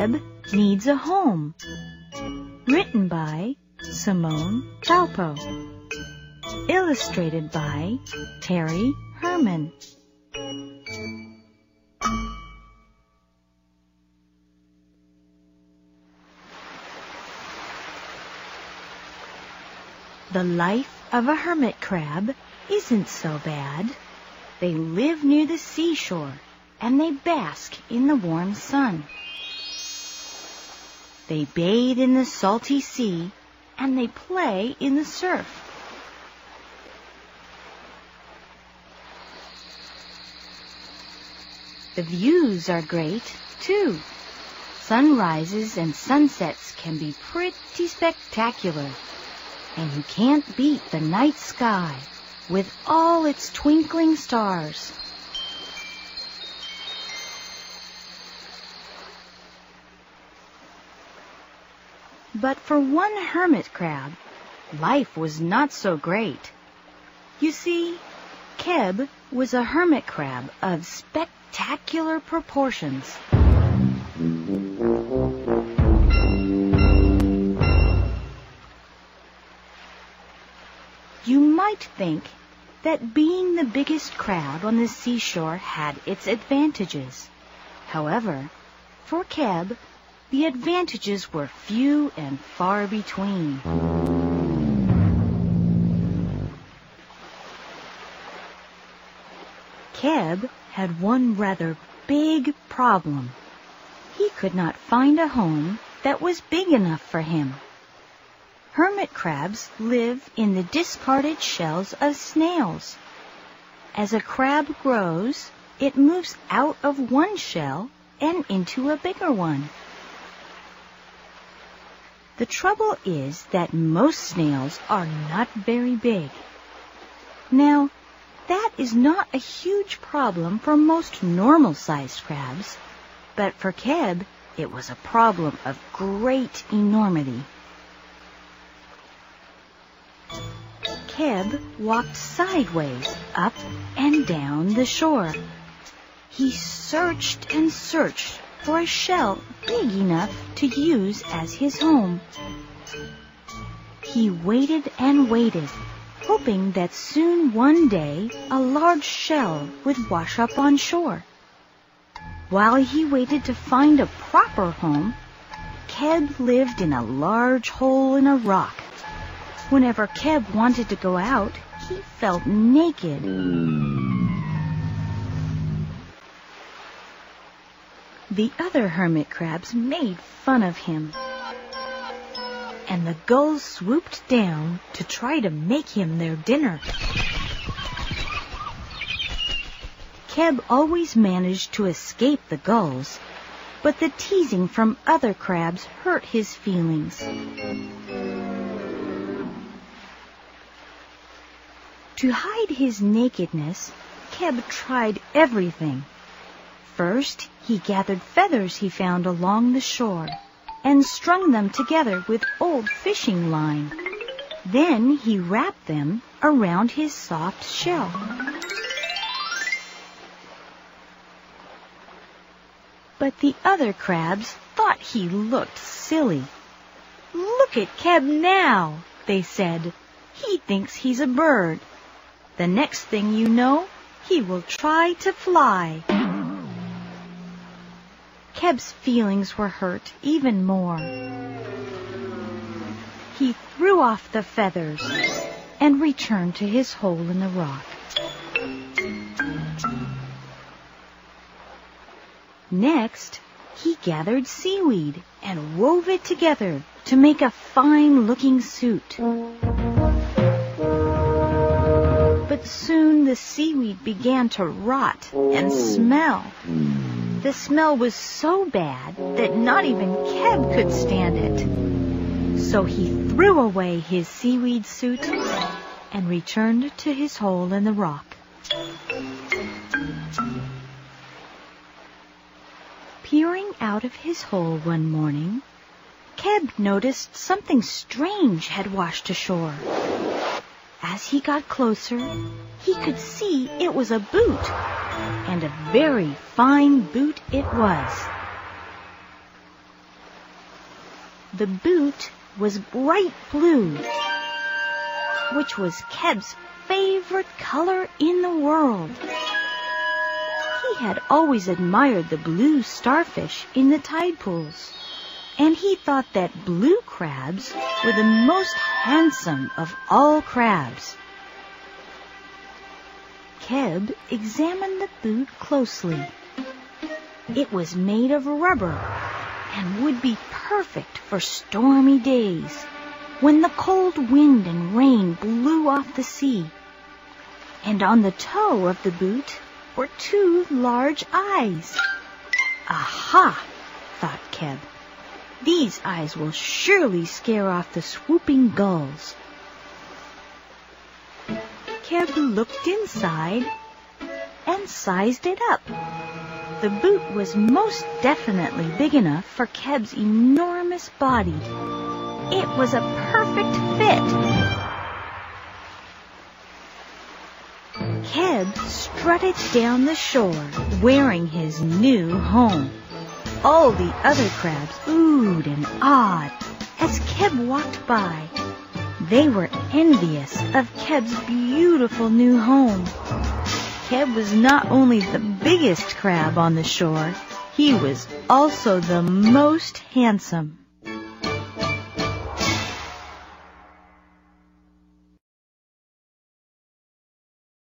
Keb Needs a Home. Written by Simone Calpo. Illustrated by Terry Herman. The life of a hermit crab isn't so bad. They live near the seashore and they bask in the warm sun. They bathe in the salty sea and they play in the surf. The views are great, too. Sunrises and sunsets can be pretty spectacular. And you can't beat the night sky with all its twinkling stars. But for one hermit crab, life was not so great. You see, Keb was a hermit crab of spectacular proportions. You might think that being the biggest crab on the seashore had its advantages. However, for Keb, the advantages were few and far between. Keb had one rather big problem. He could not find a home that was big enough for him. Hermit crabs live in the discarded shells of snails. As a crab grows, it moves out of one shell and into a bigger one. The trouble is that most snails are not very big. Now, that is not a huge problem for most normal-sized crabs, but for Keb, it was a problem of great enormity. Keb walked sideways up and down the shore. He searched and searched for a shell big enough to use as his home. He waited and waited, hoping that soon one day a large shell would wash up on shore. While he waited to find a proper home, Keb lived in a large hole in a rock Whenever Keb wanted to go out, he felt naked. Hmm. The other hermit crabs made fun of him. And the gulls swooped down to try to make him their dinner. Keb always managed to escape the gulls, but the teasing from other crabs hurt his feelings. To hide his nakedness, Keb tried everything. First, he gathered feathers he found along the shore and strung them together with old fishing line. Then he wrapped them around his soft shell. But the other crabs thought he looked silly. Look at Keb now, they said. He thinks he's a bird. The next thing you know, he will try to fly. Keb's feelings were hurt even more. He threw off the feathers and returned to his hole in the rock. Next, he gathered seaweed and wove it together to make a fine-looking suit. But soon the seaweed began to rot and smell. The smell was so bad that not even Keb could stand it. So he threw away his seaweed suit and returned to his hole in the rock. Peering out of his hole one morning, Keb noticed something strange had washed ashore. As he got closer, he could see it was a boot, and a very fine boot it was. the boot was bright blue, which was Keb's favorite color in the world. He had always admired the blue starfish in the tide pools, and he thought that blue crabs were the most handsome of all crabs. Keb examined the boot closely. It was made of rubber and would be perfect for stormy days when the cold wind and rain blew off the sea. And on the toe of the boot were two large eyes. Aha, thought Keb. These eyes will surely scare off the swooping gulls. Keb looked inside and sized it up. The boot was most definitely big enough for Keb's enormous body. It was a perfect fit. Keb strutted down the shore wearing his new home. All the other crabs oohed and awed as Keb walked by. They were envious of Keb's beautiful new home. Keb was not only the biggest crab on the shore, he was also the most handsome.